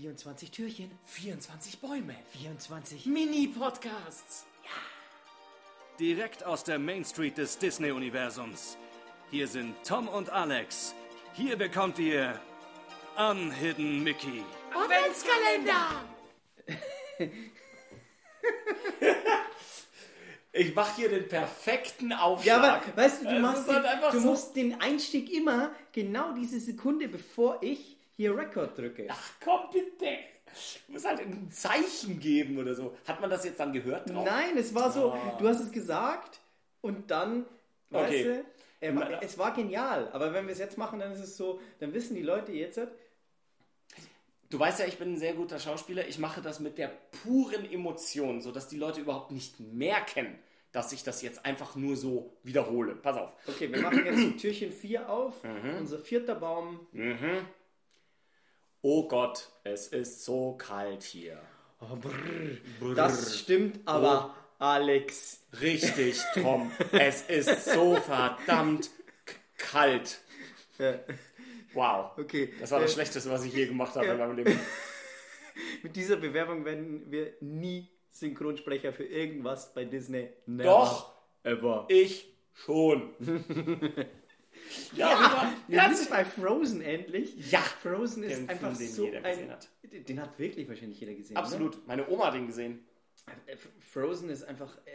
24 Türchen, 24 Bäume. 24 Mini-Podcasts. Ja. Direkt aus der Main Street des Disney-Universums. Hier sind Tom und Alex. Hier bekommt ihr Unhidden Mickey. Adventskalender! Ich mache hier den perfekten Aufschlag. Ja, aber weißt du, du, machst halt den, du so- musst den Einstieg immer genau diese Sekunde, bevor ich hier Record drücke. Ach komm bitte. Du musst halt ein Zeichen geben oder so. Hat man das jetzt dann gehört drauf? Nein, es war so, Ah. du hast es gesagt und dann, weißt Okay. du, er Na- es war genial. Aber wenn wir es jetzt machen, dann ist es so, dann wissen die Leute jetzt, Du weißt ja, ich bin ein sehr guter Schauspieler. Ich mache das mit der puren Emotion, sodass die Leute überhaupt nicht merken, dass ich das jetzt einfach nur so wiederhole. Pass auf. okay, wir machen jetzt Türchen 4 auf, Mhm. unser vierter Baum. Oh Gott, es ist so kalt hier. Oh, brrr. Das stimmt aber, Alex. Richtig, Tom. es ist so verdammt kalt. Ja. Wow. Okay. Das war das äh, Schlechteste, was ich je gemacht habe ja. in meinem Leben. Mit dieser Bewerbung werden wir nie Synchronsprecher für irgendwas bei Disney. Never Doch, Ever. ich schon. Ja, wir ja, sind bei Frozen endlich. Ja. Frozen ist Den einfach Film, den so jeder gesehen ein... hat. Den hat wirklich wahrscheinlich jeder gesehen. Absolut. Meine Oma hat ihn gesehen. Ne? Frozen ist einfach äh,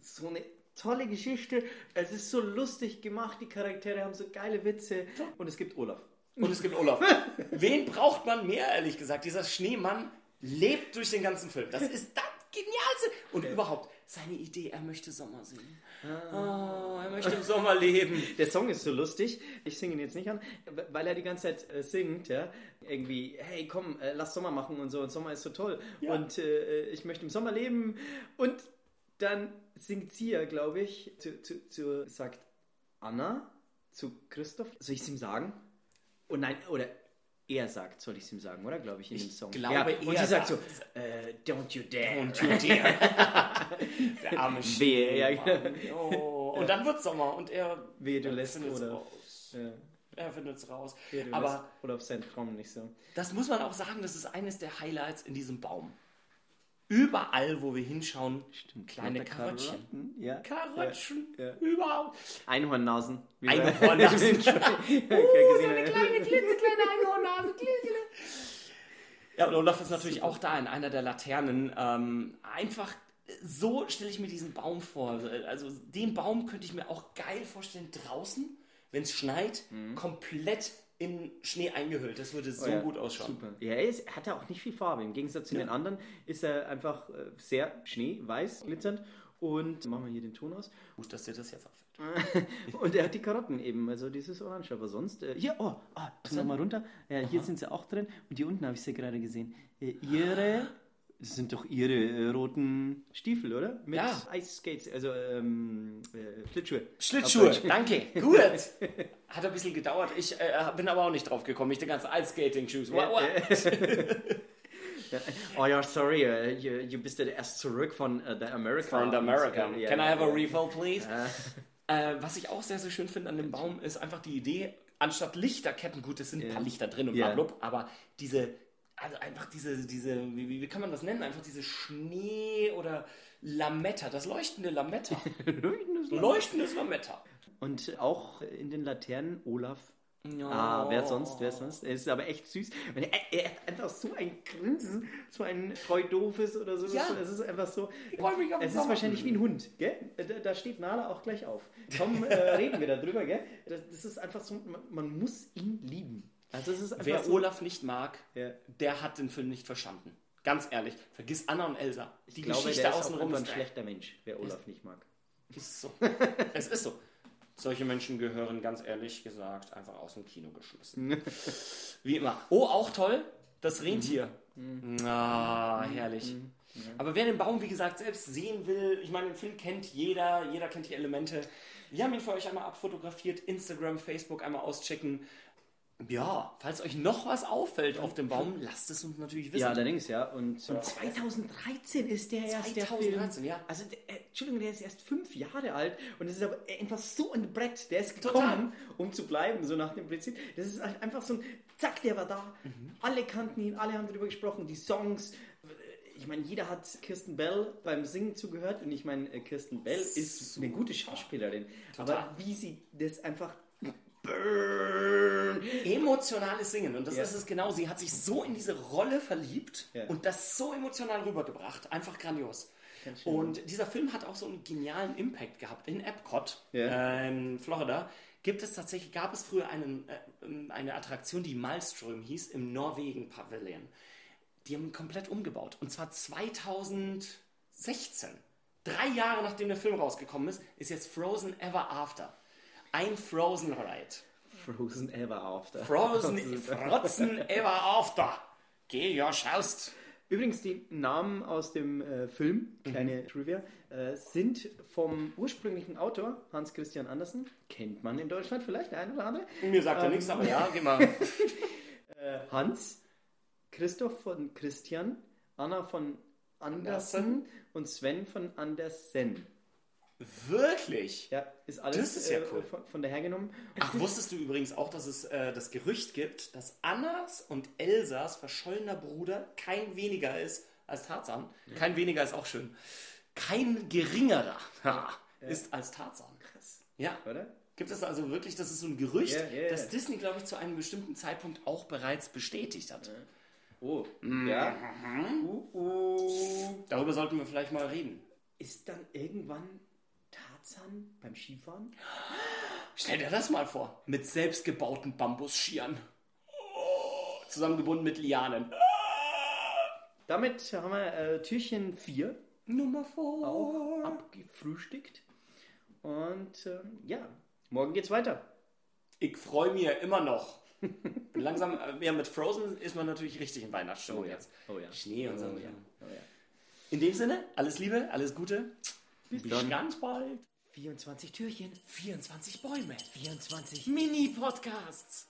so eine tolle Geschichte. Es ist so lustig gemacht. Die Charaktere haben so geile Witze. Und es gibt Olaf. Und es gibt Olaf. Wen braucht man mehr, ehrlich gesagt? Dieser Schneemann lebt durch den ganzen Film. Das ist das Genialste. Und überhaupt, seine Idee, er möchte Sommer singen. Oh, er möchte im Sommer leben. Der Song ist so lustig. Ich singe ihn jetzt nicht an, weil er die ganze Zeit äh, singt, ja. Irgendwie, hey, komm, äh, lass Sommer machen und so. Und Sommer ist so toll. Ja. Und äh, ich möchte im Sommer leben. Und dann singt sie ja, glaube ich, zu, zu, zu, sagt Anna zu Christoph. Soll ich es ihm sagen? Oh nein, oder er sagt, soll ich es ihm sagen, oder? Glaube ich, in dem Song. glaube, ja. Und er sie sagt so, äh, don't you dare. Und you dear. Der arme Wehe, ja. Oh. Und dann wird Sommer und er Wehe, du lässt oder- raus. Ja. Er findet es raus. Du Aber lässt Olaf seinen Traum nicht so. das muss man auch sagen, das ist eines der Highlights in diesem Baum. Überall, wo wir hinschauen, kleine Lauter Karottchen. Ja. Karottchen. Ja. Überall. Einhornnasen. Einhornnasen. uh, so eine kleine, Ja, und Olaf ist natürlich auch da in einer der Laternen. Ähm, einfach so stelle ich mir diesen Baum vor. Also den Baum könnte ich mir auch geil vorstellen draußen, wenn es schneit, komplett in Schnee eingehüllt. Das würde so Mhm. Oh ja, gut ausschauen. Super. Ja, er ist, hat ja auch nicht viel Farbe. Im Gegensatz zu den anderen ist er einfach äh, sehr schneeweiß, glitzernd. Und machen wir hier den Ton aus. Gut, dass dir das jetzt auffällt. Und er hat die Karotten eben, also dieses Orange. Aber sonst, äh, hier, oh, ah, pass mal runter. Ja, hier sind sie auch drin. Und hier unten habe ich sie gerade gesehen. Äh, ihre, das sind doch ihre äh, roten Stiefel, oder? Mit Ja. Ice Skates, also ähm, äh, Schlittschuhe. Schlittschuhe, danke. Gut. Hat ein bisschen gedauert. Ich äh, bin aber auch nicht drauf gekommen. Ich die ganze Ice-Skating-Shoes. What, what? Oh ja, sorry, äh, you, bist ja erst zurück von äh, der America. From the America. Und, äh, Can I have a refill, please? Äh, was ich auch sehr, sehr schön finde an dem Baum, ist einfach die Idee, anstatt Lichterketten, gut, es sind ein paar Lichter drin und Ja. blablabla, aber diese, also einfach diese, diese wie, wie- wie kann man das nennen? Einfach diese Schnee- oder Lametta, das leuchtende Lametta. Leuchtendes Lametta. Und auch in den Laternen Olaf. Ah, wer sonst, wer sonst? Er ist aber echt süß. Er, er hat einfach so ein Grinsen, so ein treu doofes oder so. Ja. Es ist einfach so. Ich freu mich auf Es ist Sommer. wahrscheinlich wie ein Hund, gell? Da, steht Nala auch gleich auf. Komm, äh, reden wir darüber, gell? Das, ist einfach so, man, man muss ihn lieben. Also es ist Wer so, Olaf nicht mag, Ja. der hat den Film nicht verstanden. Ganz ehrlich, vergiss Anna und Elsa. Die ich glaube, Geschichte der ist auch außenrum ein ist schlechter Mensch, wer Olaf nicht mag. Es ist so. es ist so. Solche Menschen gehören ganz ehrlich gesagt einfach aus dem Kino geschmissen. Wie immer. Oh, auch toll, das Rentier. Ah, herrlich. Aber wer den Baum, wie gesagt, selbst sehen will, ich meine, den Film kennt jeder, jeder kennt die Elemente. Wir haben ihn für euch einmal abfotografiert, Instagram, Facebook einmal auschecken. Ja, falls euch noch was auffällt auf dem Baum, lasst es uns natürlich wissen. Ja, allerdings, ja. Und, und 2013 ist der erst der 2013, Film. ja. Also, der, äh, Entschuldigung, der ist erst fünf Jahre alt und es ist aber einfach so ein Brett. Der ist Total. gekommen, um zu bleiben, so nach dem Prinzip. Das ist halt einfach so ein Zack, der war da. Mhm. Alle kannten ihn, alle haben darüber gesprochen, die Songs. Ich meine, jeder hat Kirsten Bell beim Singen zugehört und ich meine, äh, Kirsten Bell ist eine gute Schauspielerin. Total. Aber wie sie das einfach Emotionales Singen. Und das Ja. ist es genau. Sie hat sich so in diese Rolle verliebt Ja. und das so emotional rübergebracht. Einfach grandios. Und dieser Film hat auch so einen genialen Impact gehabt. In Epcot, Ja. äh, in Florida, gibt es tatsächlich, gab es früher einen, äh, eine Attraktion, die Malström hieß, im Norwegen Pavilion. Die haben komplett umgebaut. Und zwar 2016. Drei Jahre nachdem der Film rausgekommen ist, ist jetzt Frozen Ever After. Ein Frozen Ride. Frozen Ever After. Frozen, Frozen Ever After. Geh, ja, schaust. Übrigens, die Namen aus dem äh, Film, kleine Trivia, äh, sind vom ursprünglichen Autor Hans Christian Andersen. Kennt man in Deutschland vielleicht, der eine oder andere. Mir sagt er Ähm, nichts, aber ja, geh mal. Äh, Hans, Christoph von Christian, Anna von Andersen Andersen. und Sven von Andersen. Wirklich? Ja, ist alles Das ist ja äh, cool. von, von daher genommen. Ach, wusstest du übrigens auch, dass es äh, das Gerücht gibt, dass Annas und Elsas verschollener Bruder kein weniger ist als Tarzan? Kein weniger ist auch schön. Kein geringerer ha, ist als Tarzan. Krass, Ja. oder? Gibt es also wirklich, das ist so ein Gerücht, ja, ja. das Disney, glaube ich, zu einem bestimmten Zeitpunkt auch bereits bestätigt hat. Oh, ja. Uh, uh. Darüber sollten wir vielleicht mal reden. Ist dann irgendwann Tarzan beim Skifahren? Stell dir das mal vor. Mit selbstgebauten Bambusschieren. Oh, zusammengebunden mit Lianen. Damit haben wir äh, Türchen 4 Nummer 4. auch abgefrühstückt. Und äh, ja, morgen geht's weiter. Ich freue mich immer noch. Langsam, äh, ja, mit Frozen ist man natürlich richtig in Weihnachtsstimmung Oh ja. jetzt. Oh ja. Schnee und so. Oh ja. Oh ja. In dem Sinne, alles Liebe, alles Gute. Bis, dann. ganz bald. 24 Türchen, 24 Bäume. 24 Mini-Podcasts.